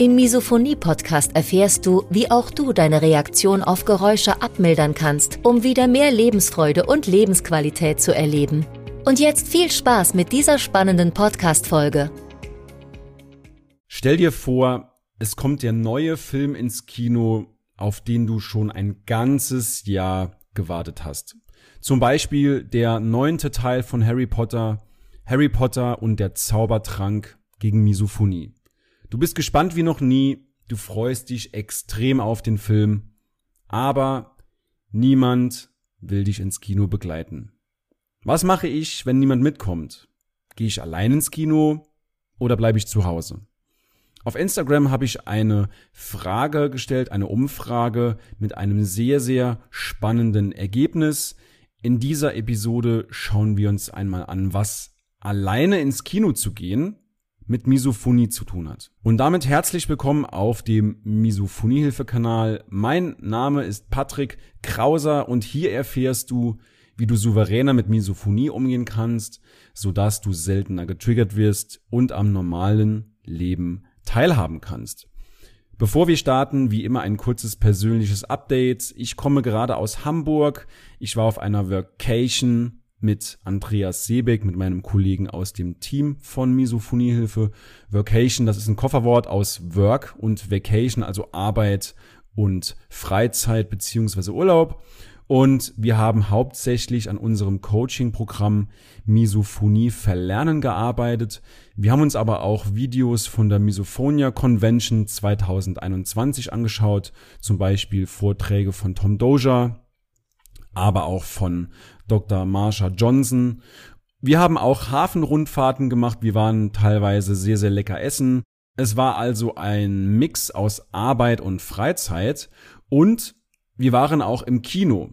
Im Misophonie-Podcast erfährst du, wie auch du deine Reaktion auf Geräusche abmildern kannst, um wieder mehr Lebensfreude und Lebensqualität zu erleben. Und jetzt viel Spaß mit dieser spannenden Podcast-Folge. Stell dir vor, es kommt der neue Film ins Kino, auf den du schon ein ganzes Jahr gewartet hast. Zum Beispiel der neunte Teil von Harry Potter, Harry Potter und der Zaubertrank gegen Misophonie. Du bist gespannt wie noch nie, du freust dich extrem auf den Film, aber niemand will dich ins Kino begleiten. Was mache ich, wenn niemand mitkommt? Gehe ich allein ins Kino oder bleibe ich zu Hause? Auf Instagram habe ich eine Frage gestellt, eine Umfrage mit einem sehr, sehr spannenden Ergebnis. In dieser Episode schauen wir uns einmal an, was alleine ins Kino zu gehen mit Misophonie zu tun hat. Und damit herzlich willkommen auf dem Misophoniehilfe-Kanal. Mein Name ist Patrick Krauser und hier erfährst du, wie du souveräner mit Misophonie umgehen kannst, sodass du seltener getriggert wirst und am normalen Leben teilhaben kannst. Bevor wir starten, wie immer ein kurzes persönliches Update. Ich komme gerade aus Hamburg. Ich war auf einer Vacation mit Andreas Seebeck, mit meinem Kollegen aus dem Team von Misophoniehilfe. Vacation, das ist ein Kofferwort aus Work und Vacation, also Arbeit und Freizeit beziehungsweise Urlaub. Und wir haben hauptsächlich an unserem Coaching-Programm Misophonie verlernen gearbeitet. Wir haben uns aber auch Videos von der Misophonia Convention 2021 angeschaut, zum Beispiel Vorträge von Tom Doja, aber auch von Dr. Marsha Johnson. Wir haben auch Hafenrundfahrten gemacht. Wir waren teilweise sehr, sehr lecker essen. Es war also ein Mix aus Arbeit und Freizeit und wir waren auch im Kino.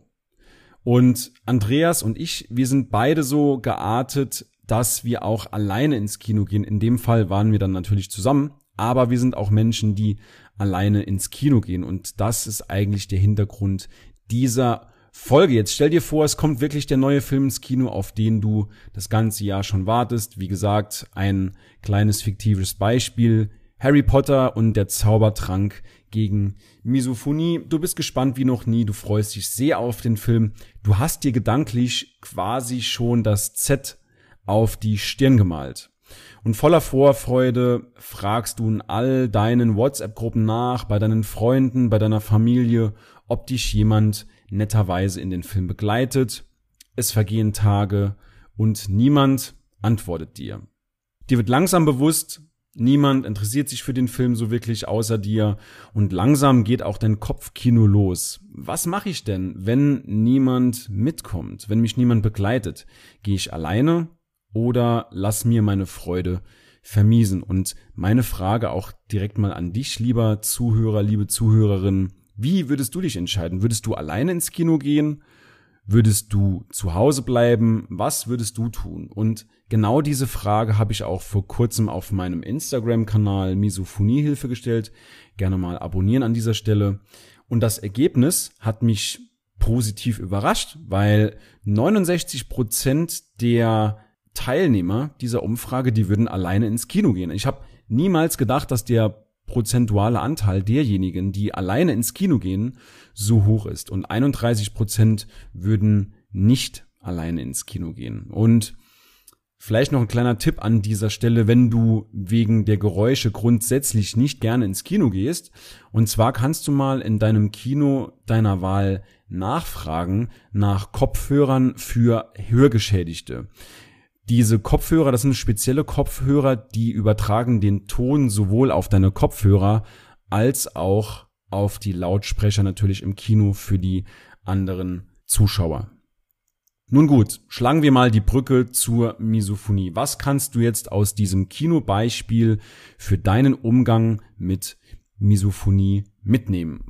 Und Andreas und ich, wir sind beide so geartet, dass wir auch alleine ins Kino gehen. In dem Fall waren wir dann natürlich zusammen, aber wir sind auch Menschen, die alleine ins Kino gehen. Und das ist eigentlich der Hintergrund dieser Folge. Jetzt stell dir vor, es kommt wirklich der neue Film ins Kino, auf den du das ganze Jahr schon wartest. Wie gesagt, ein kleines fiktives Beispiel. Harry Potter und der Zaubertrank gegen Misophonie. Du bist gespannt wie noch nie, du freust dich sehr auf den Film. Du hast dir gedanklich quasi schon das Z auf die Stirn gemalt. Und voller Vorfreude fragst du in all deinen WhatsApp-Gruppen nach, bei deinen Freunden, bei deiner Familie, ob dich jemand netterweise in den Film begleitet. Es vergehen Tage und niemand antwortet dir. Dir wird langsam bewusst, Niemand interessiert sich für den Film so wirklich außer dir und langsam geht auch dein Kopfkino los. Was mache ich denn, wenn niemand mitkommt, wenn mich niemand begleitet? Gehe ich alleine oder lass mir meine Freude vermiesen? Und meine Frage auch direkt mal an dich, lieber Zuhörer, liebe Zuhörerin, wie würdest du dich entscheiden? Würdest du alleine ins Kino gehen? Würdest du zu Hause bleiben? Was würdest du tun? Und genau diese Frage habe ich auch vor kurzem auf meinem Instagram-Kanal Misophoniehilfe gestellt. Gerne mal abonnieren an dieser Stelle. Und das Ergebnis hat mich positiv überrascht, weil 69 Prozent der Teilnehmer dieser Umfrage, die würden alleine ins Kino gehen. Ich habe niemals gedacht, dass der prozentuale Anteil derjenigen, die alleine ins Kino gehen, so hoch ist. Und 31 Prozent würden nicht alleine ins Kino gehen. Und vielleicht noch ein kleiner Tipp an dieser Stelle, wenn du wegen der Geräusche grundsätzlich nicht gerne ins Kino gehst. Und zwar kannst du mal in deinem Kino deiner Wahl nachfragen nach Kopfhörern für Hörgeschädigte. Diese Kopfhörer, das sind spezielle Kopfhörer, die übertragen den Ton sowohl auf deine Kopfhörer als auch auf die Lautsprecher natürlich im Kino für die anderen Zuschauer. Nun gut, schlagen wir mal die Brücke zur Misophonie. Was kannst du jetzt aus diesem Kinobeispiel für deinen Umgang mit Misophonie mitnehmen?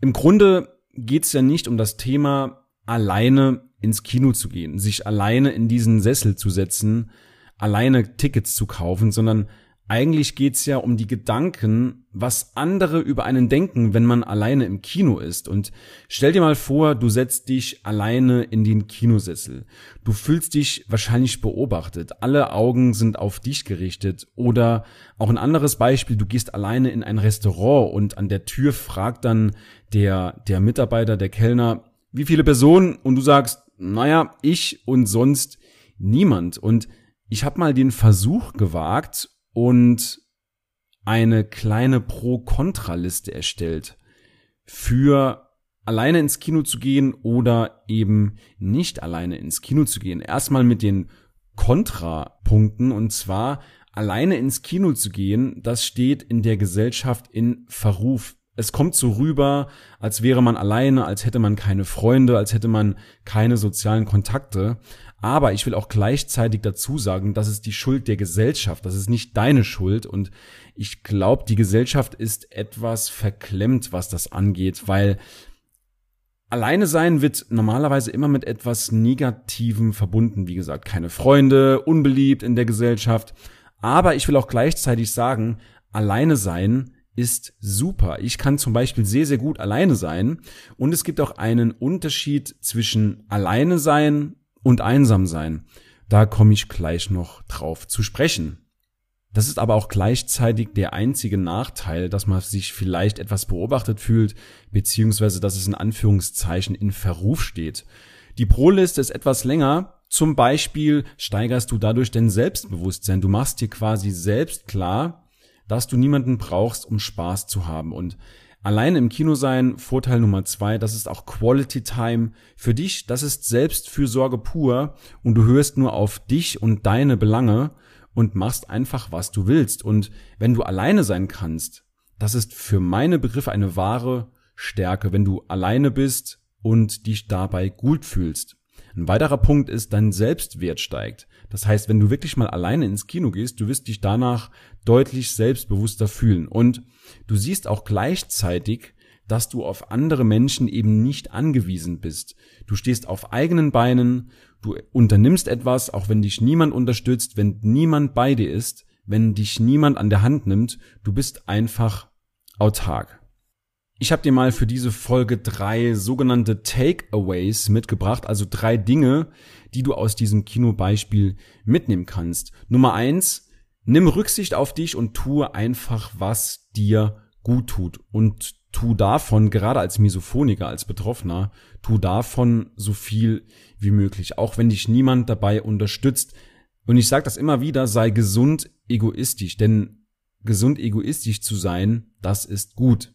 Im Grunde geht es ja nicht um das Thema alleine ins Kino zu gehen, sich alleine in diesen Sessel zu setzen, alleine Tickets zu kaufen, sondern eigentlich geht's ja um die Gedanken, was andere über einen denken, wenn man alleine im Kino ist. Und stell dir mal vor, du setzt dich alleine in den Kinosessel. Du fühlst dich wahrscheinlich beobachtet. Alle Augen sind auf dich gerichtet. Oder auch ein anderes Beispiel, du gehst alleine in ein Restaurant und an der Tür fragt dann der, der Mitarbeiter, der Kellner, wie viele Personen? Und du sagst, naja, ich und sonst niemand. Und ich habe mal den Versuch gewagt und eine kleine Pro-Kontra-Liste erstellt für alleine ins Kino zu gehen oder eben nicht alleine ins Kino zu gehen. Erstmal mit den Kontrapunkten und zwar alleine ins Kino zu gehen, das steht in der Gesellschaft in Verruf. Es kommt so rüber, als wäre man alleine, als hätte man keine Freunde, als hätte man keine sozialen Kontakte. Aber ich will auch gleichzeitig dazu sagen, das ist die Schuld der Gesellschaft, das ist nicht deine Schuld. Und ich glaube, die Gesellschaft ist etwas verklemmt, was das angeht, weil Alleine sein wird normalerweise immer mit etwas Negativem verbunden. Wie gesagt, keine Freunde, unbeliebt in der Gesellschaft. Aber ich will auch gleichzeitig sagen, alleine sein ist super. Ich kann zum Beispiel sehr, sehr gut alleine sein. Und es gibt auch einen Unterschied zwischen alleine sein und einsam sein. Da komme ich gleich noch drauf zu sprechen. Das ist aber auch gleichzeitig der einzige Nachteil, dass man sich vielleicht etwas beobachtet fühlt, beziehungsweise dass es in Anführungszeichen in Verruf steht. Die Pro-Liste ist etwas länger. Zum Beispiel steigerst du dadurch dein Selbstbewusstsein. Du machst dir quasi selbst klar, dass du niemanden brauchst, um Spaß zu haben. Und Alleine im Kino sein, Vorteil Nummer zwei, das ist auch Quality Time für dich, das ist Selbstfürsorge pur und du hörst nur auf dich und deine Belange und machst einfach, was du willst. Und wenn du alleine sein kannst, das ist für meine Begriffe eine wahre Stärke, wenn du alleine bist und dich dabei gut fühlst. Ein weiterer Punkt ist, dein Selbstwert steigt. Das heißt, wenn du wirklich mal alleine ins Kino gehst, du wirst dich danach deutlich selbstbewusster fühlen. Und du siehst auch gleichzeitig, dass du auf andere Menschen eben nicht angewiesen bist. Du stehst auf eigenen Beinen, du unternimmst etwas, auch wenn dich niemand unterstützt, wenn niemand bei dir ist, wenn dich niemand an der Hand nimmt, du bist einfach autark. Ich habe dir mal für diese Folge drei sogenannte Takeaways mitgebracht, also drei Dinge, die du aus diesem Kinobeispiel mitnehmen kannst. Nummer eins, nimm Rücksicht auf dich und tue einfach, was dir gut tut. Und tu davon, gerade als Misophoniker, als Betroffener, tu davon so viel wie möglich, auch wenn dich niemand dabei unterstützt. Und ich sage das immer wieder, sei gesund egoistisch, denn gesund egoistisch zu sein, das ist gut.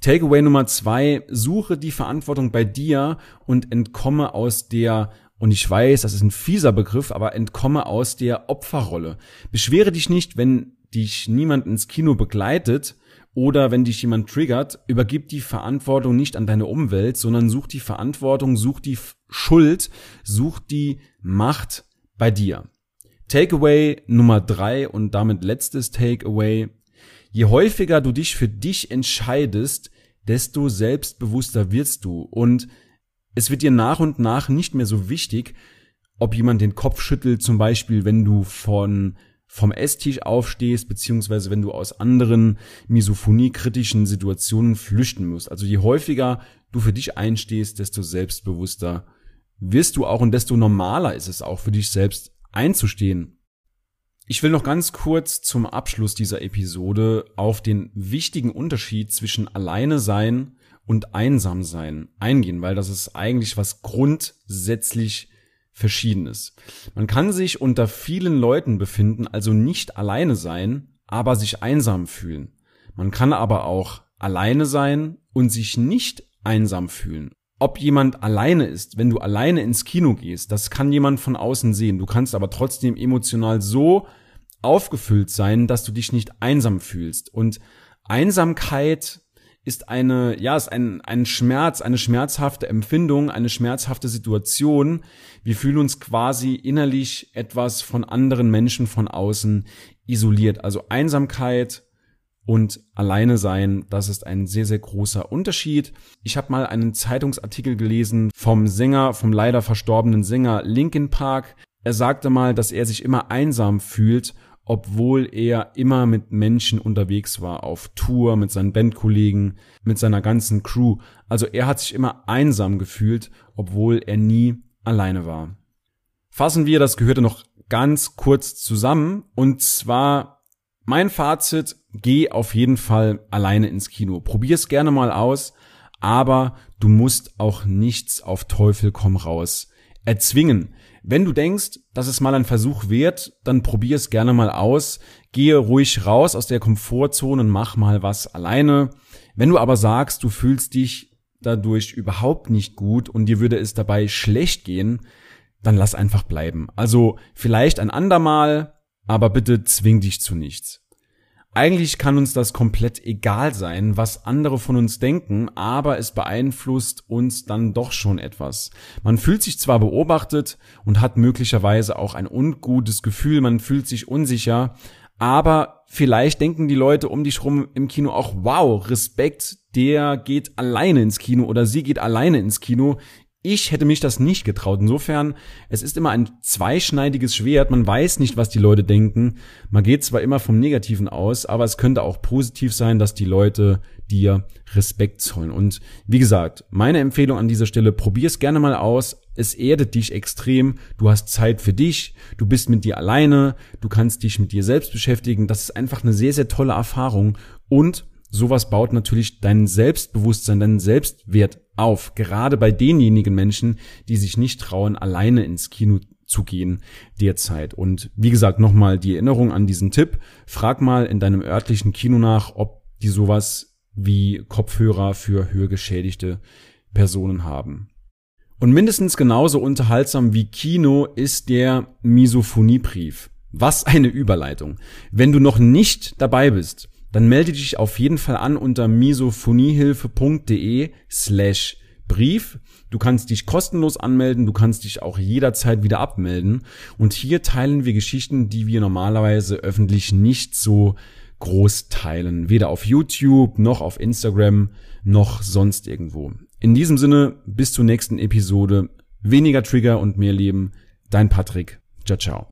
Takeaway Nummer zwei, suche die Verantwortung bei dir und entkomme aus der, und ich weiß, das ist ein fieser Begriff, aber entkomme aus der Opferrolle. Beschwere dich nicht, wenn dich niemand ins Kino begleitet oder wenn dich jemand triggert, übergib die Verantwortung nicht an deine Umwelt, sondern such die Verantwortung, such die Schuld, such die Macht bei dir. Takeaway Nummer drei und damit letztes Takeaway. Je häufiger du dich für dich entscheidest, desto selbstbewusster wirst du und es wird dir nach und nach nicht mehr so wichtig, ob jemand den Kopf schüttelt, zum Beispiel, wenn du von vom Esstisch aufstehst, beziehungsweise wenn du aus anderen misophoniekritischen Situationen flüchten musst. Also je häufiger du für dich einstehst, desto selbstbewusster wirst du auch und desto normaler ist es auch für dich selbst einzustehen ich will noch ganz kurz zum Abschluss dieser Episode auf den wichtigen Unterschied zwischen alleine sein und einsam sein eingehen, weil das ist eigentlich was grundsätzlich verschiedenes. Man kann sich unter vielen Leuten befinden, also nicht alleine sein, aber sich einsam fühlen. Man kann aber auch alleine sein und sich nicht einsam fühlen. Ob jemand alleine ist, wenn du alleine ins Kino gehst, das kann jemand von außen sehen. Du kannst aber trotzdem emotional so aufgefüllt sein, dass du dich nicht einsam fühlst. Und Einsamkeit ist eine, ja, ist ein, ein Schmerz, eine schmerzhafte Empfindung, eine schmerzhafte Situation. Wir fühlen uns quasi innerlich etwas von anderen Menschen von außen isoliert. Also Einsamkeit und alleine sein, das ist ein sehr, sehr großer Unterschied. Ich habe mal einen Zeitungsartikel gelesen vom Sänger, vom leider verstorbenen Sänger Linkin Park. Er sagte mal, dass er sich immer einsam fühlt obwohl er immer mit Menschen unterwegs war, auf Tour, mit seinen Bandkollegen, mit seiner ganzen Crew. Also er hat sich immer einsam gefühlt, obwohl er nie alleine war. Fassen wir das Gehörte noch ganz kurz zusammen. Und zwar mein Fazit, geh auf jeden Fall alleine ins Kino. Probier's gerne mal aus, aber du musst auch nichts auf Teufel komm raus erzwingen. Wenn du denkst, dass es mal ein Versuch wert, dann probier es gerne mal aus. Gehe ruhig raus aus der Komfortzone und mach mal was alleine. Wenn du aber sagst, du fühlst dich dadurch überhaupt nicht gut und dir würde es dabei schlecht gehen, dann lass einfach bleiben. Also vielleicht ein andermal, aber bitte zwing dich zu nichts. Eigentlich kann uns das komplett egal sein, was andere von uns denken, aber es beeinflusst uns dann doch schon etwas. Man fühlt sich zwar beobachtet und hat möglicherweise auch ein ungutes Gefühl, man fühlt sich unsicher, aber vielleicht denken die Leute um dich rum im Kino auch, wow, Respekt, der geht alleine ins Kino oder sie geht alleine ins Kino. Ich hätte mich das nicht getraut. Insofern, es ist immer ein zweischneidiges Schwert. Man weiß nicht, was die Leute denken. Man geht zwar immer vom Negativen aus, aber es könnte auch positiv sein, dass die Leute dir Respekt zollen. Und wie gesagt, meine Empfehlung an dieser Stelle, probier's gerne mal aus. Es erdet dich extrem. Du hast Zeit für dich. Du bist mit dir alleine. Du kannst dich mit dir selbst beschäftigen. Das ist einfach eine sehr, sehr tolle Erfahrung. Und sowas baut natürlich dein Selbstbewusstsein, deinen Selbstwert auf. Gerade bei denjenigen Menschen, die sich nicht trauen, alleine ins Kino zu gehen derzeit. Und wie gesagt, nochmal die Erinnerung an diesen Tipp. Frag mal in deinem örtlichen Kino nach, ob die sowas wie Kopfhörer für hörgeschädigte Personen haben. Und mindestens genauso unterhaltsam wie Kino ist der Misophoniebrief. Was eine Überleitung. Wenn du noch nicht dabei bist, dann melde dich auf jeden Fall an unter misophoniehilfe.de slash Brief. Du kannst dich kostenlos anmelden, du kannst dich auch jederzeit wieder abmelden. Und hier teilen wir Geschichten, die wir normalerweise öffentlich nicht so groß teilen. Weder auf YouTube, noch auf Instagram, noch sonst irgendwo. In diesem Sinne, bis zur nächsten Episode. Weniger Trigger und mehr Leben. Dein Patrick. Ciao, ciao.